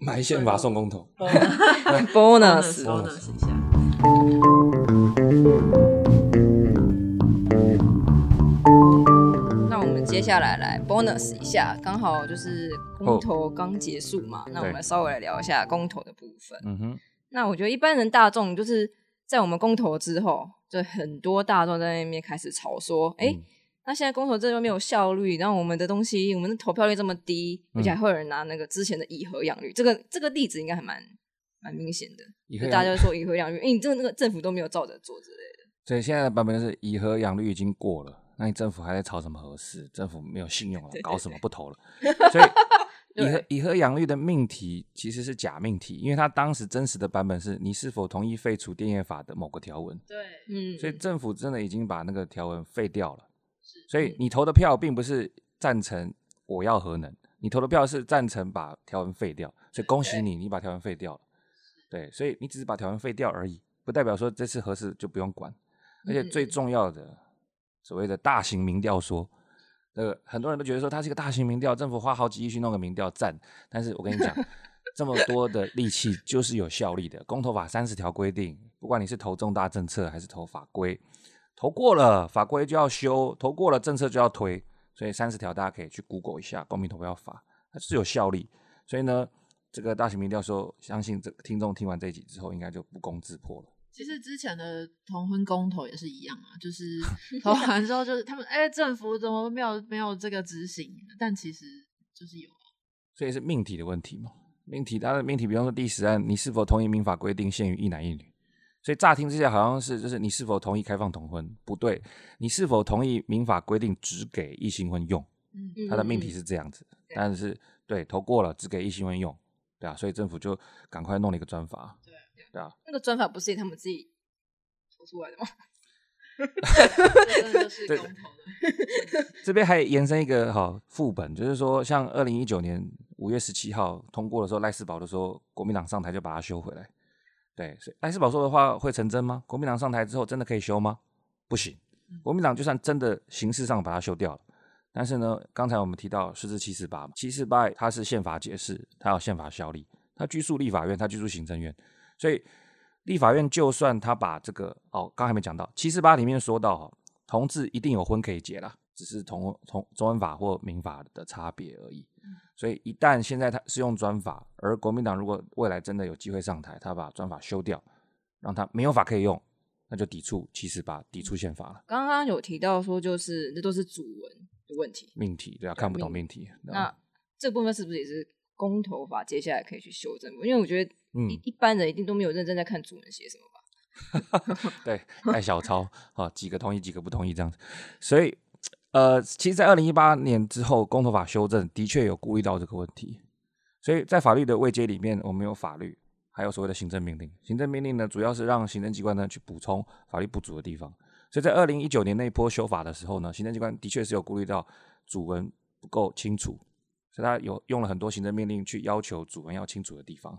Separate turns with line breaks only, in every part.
买宪法送公投。
bonus。
bonus 一下。
那我们接下来来 bonus 一下，刚好就是公投刚结束嘛，那我们稍微来聊一下公投的部分。
嗯哼，
那我觉得一般人大众就是在我们公投之后，就很多大众在那边开始吵说，哎、
嗯
那现在公投这边没有效率，然后我们的东西，我们的投票率这么低，而且还会有人拿那个之前的以和养绿，这个这个例子应该还蛮蛮明显的，
以和养
就大家就说以和养绿，哎、你这个那个政府都没有照着做之类的。
所以现在的版本就是以和养绿已经过了，那你政府还在吵什么合适？政府没有信用了搞什么不投了？所以 以和以和养绿的命题其实是假命题，因为它当时真实的版本是你是否同意废除电业法的某个条文，
对，
嗯，
所以政府真的已经把那个条文废掉了。所以你投的票并不是赞成我要核能，你投的票是赞成把条文废掉。所以恭喜你，你把条文废掉了。对，所以你只是把条文废掉而已，不代表说这次核试就不用管。而且最重要的，所谓的大型民调说，这个很多人都觉得说它是一个大型民调，政府花好几亿去弄个民调赞。但是我跟你讲，这么多的力气就是有效力的。公投法三十条规定，不管你是投重大政策还是投法规，投过了法规就要修，投过了政策就要推。所以三十条大家可以去 Google 一下公民投票法，它是有效力。所以呢，这个大型民调说，相信这听众听完这一集之后，应该就不攻自破了。
其实之前的同婚公投也是一样啊，就是 投完之后就是他们哎、政府怎么没有没有这个执行？但其实就是有啊，
所以是命题的问题嘛？命题当然命题，比方说第十案，你是否同意民法规定限于一男一女？所以乍听之下好像是就是你是否同意开放同婚？不对，你是否同意民法规定只给异性婚用？
嗯，
它的命题是这样子，但是对投过了只给异性婚用，对啊，所以政府就赶快弄了一个专法，
对
对啊，
那个专法不是他们自己投出来的吗？
这真的就是公投的，
这边还延伸一个好副本，就是说，像二零一九年五月十七号通过的时候，赖世宝的时候国民党上台就把它修回来。对，所以赖世宝说的话会成真吗？国民党上台之后真的可以修吗？不行，国民党就算真的形式上把它修掉了，但是呢，刚才我们提到是至七四八嘛，七四八它是宪法解释，它有宪法效力，它拘束立法院，它拘束行政院，所以立法院就算他把这个哦，刚还没讲到七四八里面说到哈、哦，同志一定有婚可以结啦，只是同同中文法或民法的差别而已。所以一旦现在他是用专法，而国民党如果未来真的有机会上台，他把专法修掉，让他没有法可以用，那就抵触七四八，抵触宪法了。
刚刚有提到说，就是那都是主文的问题。
命题对啊，看不懂命题。
那这部分是不是也是公投法接下来可以去修正？因为我觉得
嗯
一一般人一定都没有认真在看主文写什么吧。
对，带小抄啊，几个同意，几个不同意这样子。所以，呃，其实，在二零一八年之后，公投法修正的确有顾虑到这个问题。所以在法律的位阶里面，我们有法律，还有所谓的行政命令。行政命令呢，主要是让行政机关呢去补充法律不足的地方。所以在二零一九年那一波修法的时候呢，行政机关的确是有顾虑到主文不够清楚，所以他有用了很多行政命令去要求主文要清楚的地方。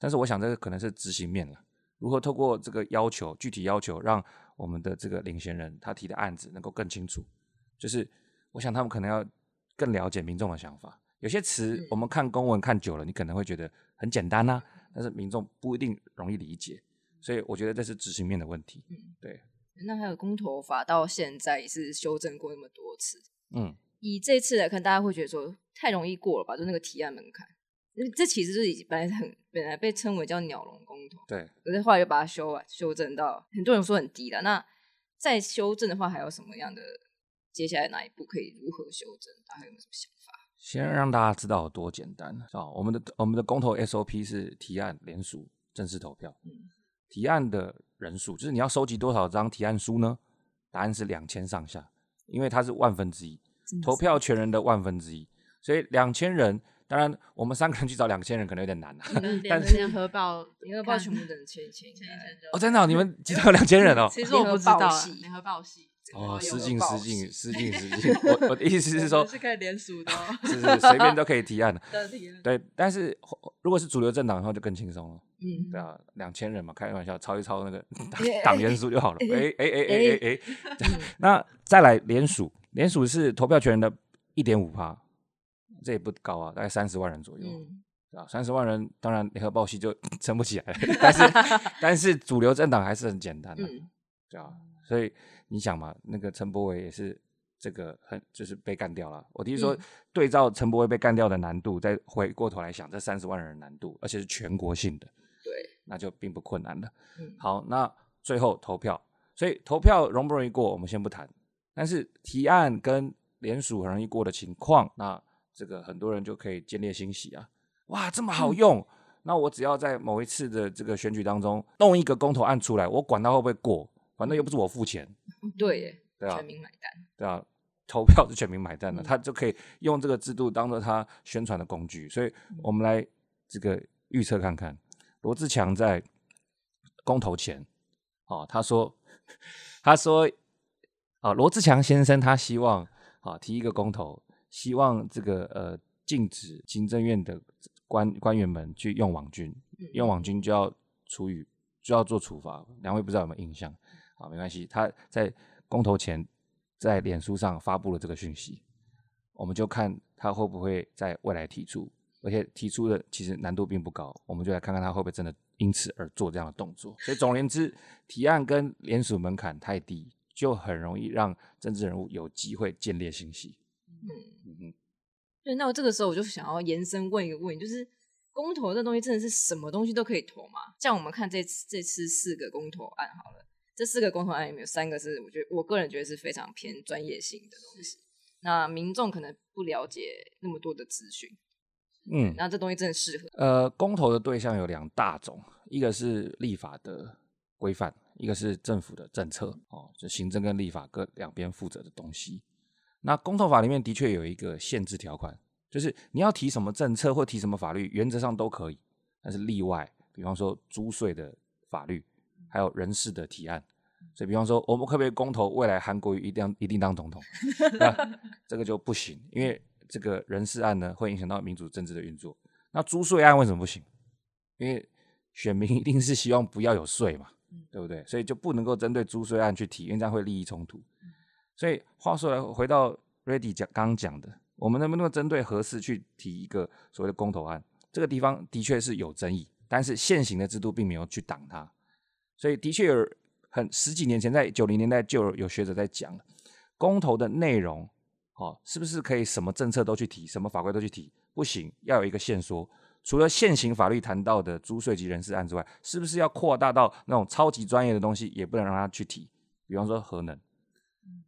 但是我想这个可能是执行面了。如何透过这个要求，具体要求，让我们的这个领衔人他提的案子能够更清楚？就是我想他们可能要更了解民众的想法。有些词我们看公文看久了，你可能会觉得很简单呐、但是民众不一定容易理解。所以我觉得这是执行面的问题。对，
那还有公投法到现在也是修正过那么多次，
嗯，
以这次来看，大家会觉得说太容易过了吧？就那个提案门槛，因为这其实是已经本来很本来被称为叫鸟笼公投，
对。
可是后来又把它修完修正到很多人说很低了。那再修正的话，还有什么样的接下来哪一步可以如何修正？大家有没有什么想法？
先让大家知道有多简单啊！我们的我们的公投 SOP 是提案联署正式投票。提案的人数就是你要收集多少张提案书呢？答案是两千上下，因为它是万分之一，投票权人的万分之一，所以两千人。当然，我们三个人去找两千人可能有点难啊。
联
但是
联合报，
联合报全部的人签一签，
签一签就
哦，真的哦、你们 集到两千人哦。
其实我不知道
联合报系
哦，失敬失敬失 敬失敬。我我的意思是说，
是可以联署的哦，
是是随便都可以提案的。对，但是如果是主流政党的话，就更轻松了。
嗯，
对啊，两千人嘛，开玩笑，抄一抄那个党
哎
党员数就好了。哎哎哎哎哎哎，
嗯
那再来联署，联署是投票权人的一点五趴，这也不高啊，大概三十万人左右。
嗯，
对吧？三十万人，当然联合报系就撑不起来了，但是但是主流政党还是很简单的，
嗯，
对啊，所以你想嘛，那个陈柏伟也是这个很就是被干掉了。我提出说
嗯，
对照陈柏伟被干掉的难度，再回过头来想，这三十万人的难度，而且是全国性的，
对，
那就并不困难了。
嗯，
好，那最后投票，所以投票容不容易过，我们先不谈。但是提案跟联署很容易过的情况，那这个很多人就可以见猎欣喜啊，哇，这么好用。那我只要在某一次的这个选举当中弄一个公投案出来，我管它会不会过，反正又不是我付钱，
对耶，
对啊
全民买单，
对啊，投票是全民买单的，
嗯
他就可以用这个制度当做他宣传的工具。所以我们来这个预测看看，罗志强在公投前，哦，他说，他说，啊，罗志强先生他希望啊提一个公投，希望这个呃禁止行政院的官官员们去用网军，
嗯
用网军就要处以就要做处罚。两位不知道有没有印象？好，没关系，他在公投前在脸书上发布了这个讯息，我们就看他会不会在未来提出，而且提出的其实难度并不高，我们就来看看他会不会真的因此而做这样的动作。所以总而言之，提案跟联署门槛太低，就很容易让政治人物有机会建立信息。
嗯，
嗯哼，
对，那我这个时候我就想要延伸问一个问题，就是公投这东西真的是什么东西都可以投吗？像我们看这次这次四个公投案好了，这四个公投案里面有三个是我觉得我个人觉得是非常偏专业性的东西，那民众可能不了解那么多的资讯，
嗯，
那这东西真的适合，
呃，公投的对象有两大种，一个是立法的规范，一个是政府的政策哦，就行政跟立法各两边负责的东西。那公投法里面的确有一个限制条款，就是你要提什么政策或提什么法律，原则上都可以，但是例外，比方说租税的法律，还有人事的提案。所以，比方说，我们可不可以公投未来韩国瑜一定一定当总统？那这个就不行，因为这个人事案呢会影响到民主政治的运作。那租税案为什么不行？因为选民一定是希望不要有税嘛，对不对？所以就不能够针对租税案去提，因为这样会利益冲突。所以话说来，回到 Ready 讲刚刚讲的，我们能不能针对合适去提一个所谓的公投案？这个地方的确是有争议，但是现行的制度并没有去挡它，所以的确有很十几年前，在九零年代就有有学者在讲公投的内容，哦，是不是可以什么政策都去提，什么法规都去提？不行，要有一个限缩。除了现行法律谈到的租税及人事案之外，是不是要扩大到那种超级专业的东西，也不能让他去提？比方说核能，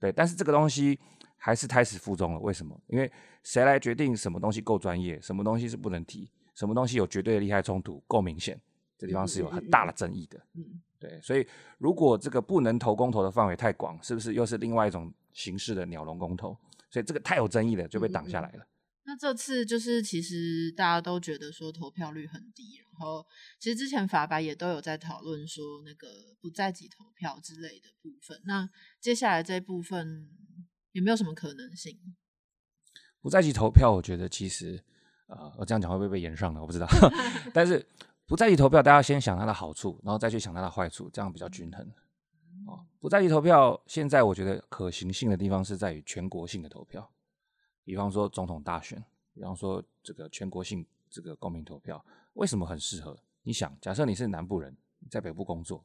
对，但是这个东西还是胎死腹中了。为什么？因为谁来决定什么东西够专业，什么东西是不能提，什么东西有绝对的利害冲突，够明显，这地方是有很大的争议的。
嗯，
对，所以如果这个不能投公投的范围太广，是不是又是另外一种形式的鸟笼公投？所以这个太有争议了，就被挡下来了。
那这次就是其实大家都觉得说投票率很低，然后其实之前法白也都有在讨论说那个不在籍投票之类的部分。那接下来这部分有没有什么可能性？
不在籍投票，我觉得其实呃，我这样讲会不会被延上呢？我不知道。但是不在籍投票，大家先想它的好处，然后再去想它的坏处，这样比较均衡。哦，不在籍投票，现在我觉得可行性的地方是在于全国性的投票，比方说总统大选，比方说这个全国性这个公民投票，为什么很适合？你想，假设你是南部人，在北部工作，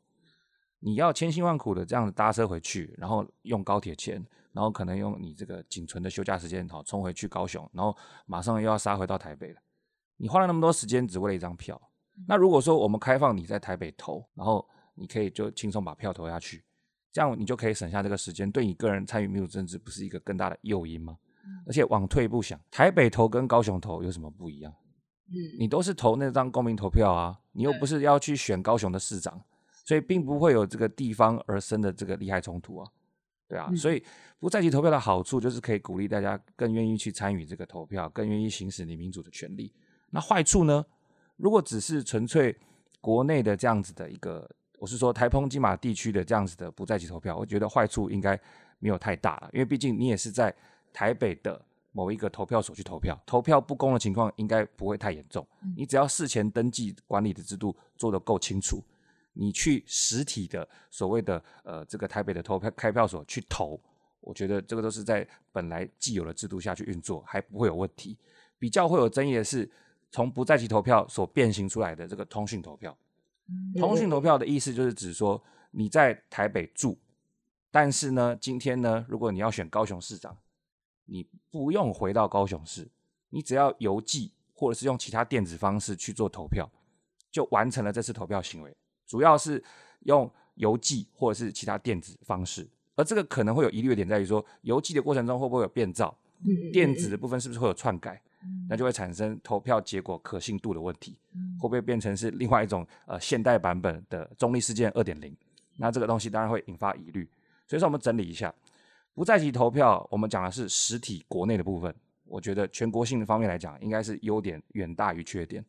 你要千辛万苦的这样子搭车回去，然后用高铁钱，然后可能用你这个仅存的休假时间，好冲回去高雄，然后马上又要杀回到台北了。你花了那么多时间，只为了一张票。那如果说我们开放你在台北投，然后你可以就轻松把票投下去，这样你就可以省下这个时间，对你个人参与民主政治不是一个更大的诱因吗？而且往退一步想，台北投跟高雄投有什么不一样？
嗯，
你都是投那张公民投票啊，你又不是要去选高雄的市长，所以并不会有这个地方而生的这个利害冲突啊，对啊，
嗯
所以不在籍投票的好处就是可以鼓励大家更愿意去参与这个投票，更愿意行使你民主的权利。那坏处呢？如果只是纯粹国内的这样子的一个，我是说台澎金马地区的这样子的不在籍投票，我觉得坏处应该没有太大了，因为毕竟你也是在台北的某一个投票所去投票，投票不公的情况应该不会太严重。你只要事前登记管理的制度做得够清楚，你去实体的所谓的呃这个台北的投票开票所去投，我觉得这个都是在本来既有的制度下去运作，还不会有问题。比较会有争议的是从不在籍投票所变形出来的这个通讯投票。通讯投票的意思就是指说你在台北住，但是呢，今天呢，如果你要选高雄市长，你不用回到高雄市，你只要邮寄或者是用其他电子方式去做投票，就完成了这次投票行为。主要是用邮寄或者是其他电子方式，而这个可能会有疑虑的点在于说，邮寄的过程中会不会有变造？电子的部分是不是会有篡改？那就会产生投票结果可信度的问题，会不会变成是另外一种呃现代版本的中立事件二点零？那这个东西当然会引发疑虑。所以说我们整理一下，不在籍投票，我们讲的是实体国内的部分。我觉得全国性的方面来讲，应该是优点远大于缺点。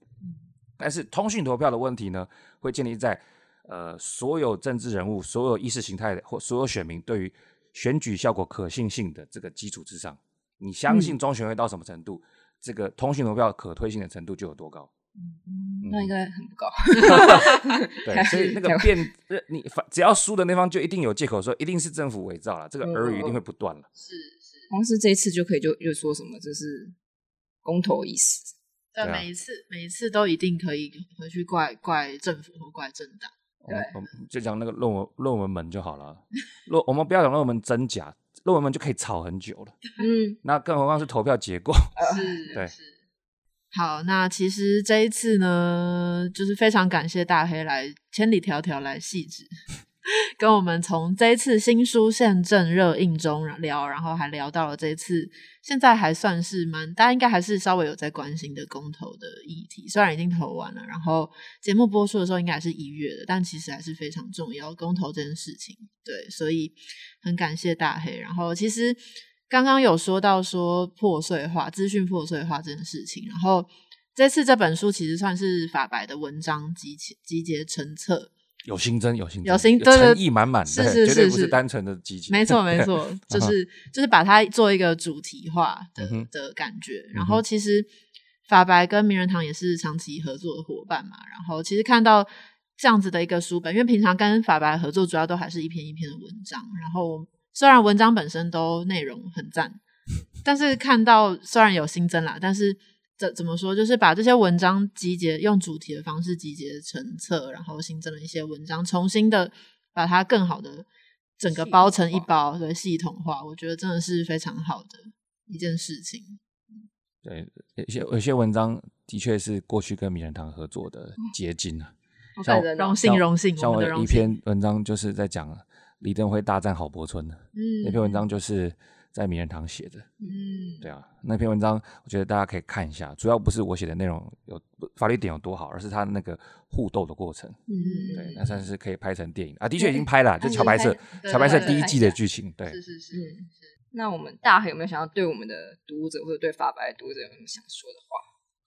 但是通讯投票的问题呢，会建立在呃所有政治人物、所有意识形态的或所有选民对于选举效果可信性的这个基础之上。你相信中选会到什么程度？这个通讯投票可推性的程度就有多高？
那应该很不高。
对，所以那个变，你反只要输的那方就一定有借口说一定是政府伪造了，这个耳语一定会不断了。
是是，
光是这一次就可以就又说什么这是公投意思。
对，每一次每一次都一定可以回去怪怪政府或怪政党。
对，
就讲那个论文论文门就好了。论我们不要讲论文真假。论文们就可以吵很久了，嗯，那更何况是投票结果，
是，
对，
好，那其实这一次呢，就是非常感谢大黑来千里迢迢来细致。跟我们从这一次新书宪政热映中聊，然后还聊到了这一次现在还算是蛮大家应该还是稍微有在关心的公投的议题，虽然已经投完了，然后节目播出的时候应该是一月的，但其实还是非常重要公投这件事情。对，所以很感谢大黑。然后其实刚刚有说到说破碎化资讯破碎化这件事情，然后这次这本书其实算是法白的文章集集结成册。
有新增，有新增
有新，
诚意满满，
是是
绝对不是单纯的激情。
没错没错，就是就是把它做一个主题化的的感觉。然后其实法白跟名人堂也是长期合作的伙伴嘛。然后其实看到这样子的一个书本，因为平常跟法白合作，主要都还是一篇一篇的文章。然后虽然文章本身都内容很赞，但是看到虽然有新增啦，但是。怎怎么说？就是把这些文章集结，用主题的方式集结成册，然后新增了一些文章，重新的把它更好的整个包成一包，对，系统化。我觉得真的是非常好的一件事情。
对，有些有些文章的确是过去跟名人堂合作的结晶啊。
荣幸荣幸，
像我一篇文章就是在讲李登辉大战郝柏村的，嗯，那篇文章就是。在名人堂写的，嗯，对啊，那篇文章我觉得大家可以看一下，主要不是我写的内容有法律点有多好，而是他那个互斗的过程，嗯，对，那算是可以拍成电影啊，的确已经拍了，就乔白色，乔白色第一季的剧情，对，
是是是是。
那我们大黑有没有想要对我们的读者或者对法白读者有什么想说的
话？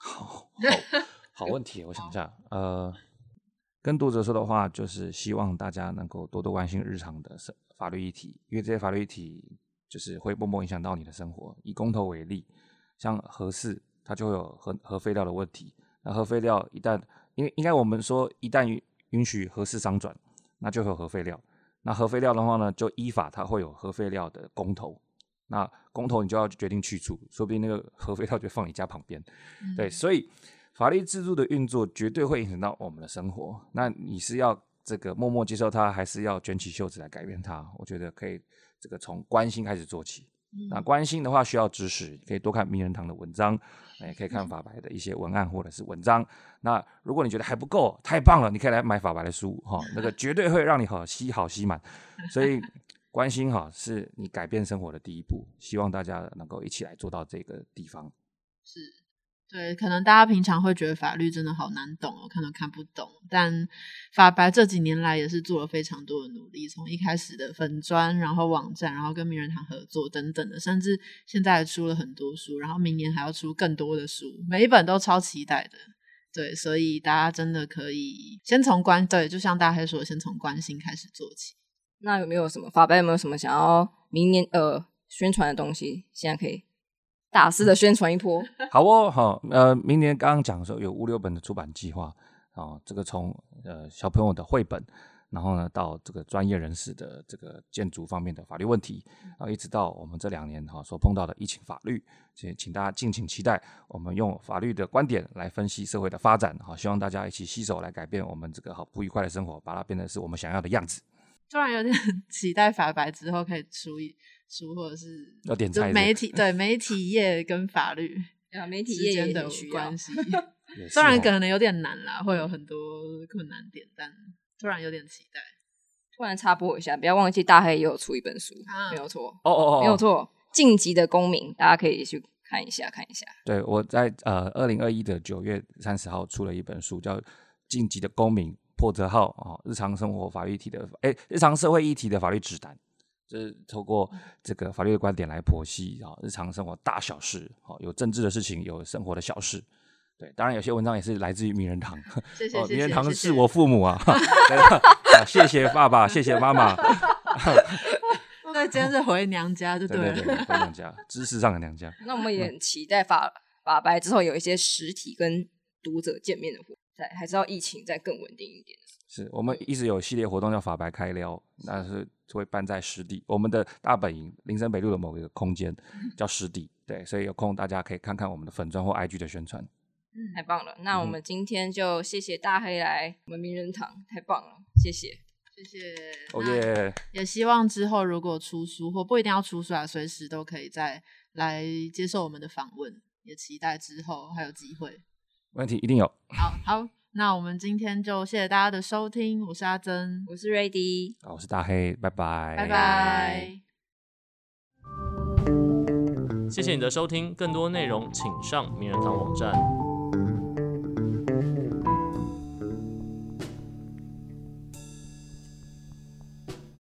好，好问题，我想一下，呃，跟读者说的话就是希望大家能够多多关心日常的法律议题，因为这些法律议题。就是会默默影响到你的生活。以公投为例，像核四，它就会有核核废料的问题。那核废料一旦，因为应该我们说，一旦允允许核四商转，那就会有核废料。那核废料的话呢，就依法它会有核废料的公投。那公投你就要决定去处，说不定那个核废料就放你家旁边。对，所以法律制度的运作绝对会影响到我们的生活。那你是要这个默默接受它，还是要卷起袖子来改变它？我觉得可以。这个从关心开始做起，那关心的话需要知识，可以多看名人堂的文章，也可以看法白的一些文案或者是文章。那如果你觉得还不够，太棒了，你可以来买法白的书哈，那个绝对会让你好吸好吸满。所以关心哈是你改变生活的第一步，希望大家能够一起来做到这个地方。
是。对，可能大家平常会觉得法律真的好难懂哦，看都看不懂。但法白这几年来也是做了非常多的努力，从一开始的粉砖，然后网站，然后跟名人堂合作等等的，甚至现在出了很多书，然后明年还要出更多的书，每一本都超期待的。对，所以大家真的可以先从关，对，就像大黑说，先从关心开始做起。
那有没有什么法白有没有什么想要明年呃宣传的东西？现在可以。大肆的宣传一波，
好哦，好，呃，明年刚刚讲的时候有五六本的出版计划，啊，这个从呃小朋友的绘本，然后呢到这个专业人士的这个建筑方面的法律问题，然后一直到我们这两年哈所碰到的疫情法律，请请大家敬请期待，我们用法律的观点来分析社会的发展，好，希望大家一起携手来改变我们这个好不愉快的生活，把它变成是我们想要的样子。
突然有点 期待法白之后可以出一出，或者是
要点菜是
媒体对媒体业跟法律
啊，媒体业
的关。系。虽然
哦
可能有点难啦，会有很多困难点，但突然有点期待。
突然插播一下，不要忘记大黑也有出一本书，
啊
没有错，
哦哦哦，
没有错，《晋级的公民》，大家可以去看一下，看一下。
对，我在呃二零二一的九月三十号出了一本书，叫《晋级的公民破折号》哦，日常生活法律议题的，哎，日常社会议题的法律指南，就是透过这个法律的观点来剖析啊、哦，日常生活大小事，哦，有政治的事情，有生活的小事。对，当然有些文章也是来自于名人堂，哦，
谢谢谢
名人堂是我父母 啊，谢谢爸爸，谢谢妈妈，
那，今天是回娘家就了。
对对对，回娘家，知识上的娘家。
那我们也很期待法法白之后有一些实体跟读者见面的活动，在还是要疫情再更稳定一点。
是我们一直有系列活动叫法白开撩，那是会办在湿地，我们的大本营林森北路的某一个空间叫湿地，对，所以有空大家可以看看我们的粉砖或 IG 的宣传。
太棒了！那我
嗯
们今天就谢谢大黑来我们名人堂，太棒了，谢谢。
谢谢。
哦
那
耶！
也希望之后如果出书或不一定要出书啊，随时都可以再来接受我们的访问，也期待之后还有机会。
问题一定有。
好好，那我们今天就谢谢大家的收听，我是阿珍，
我是 Ready，
好，我是大黑，拜拜，
拜拜。
谢谢你的收听，更多内容请上名人堂网站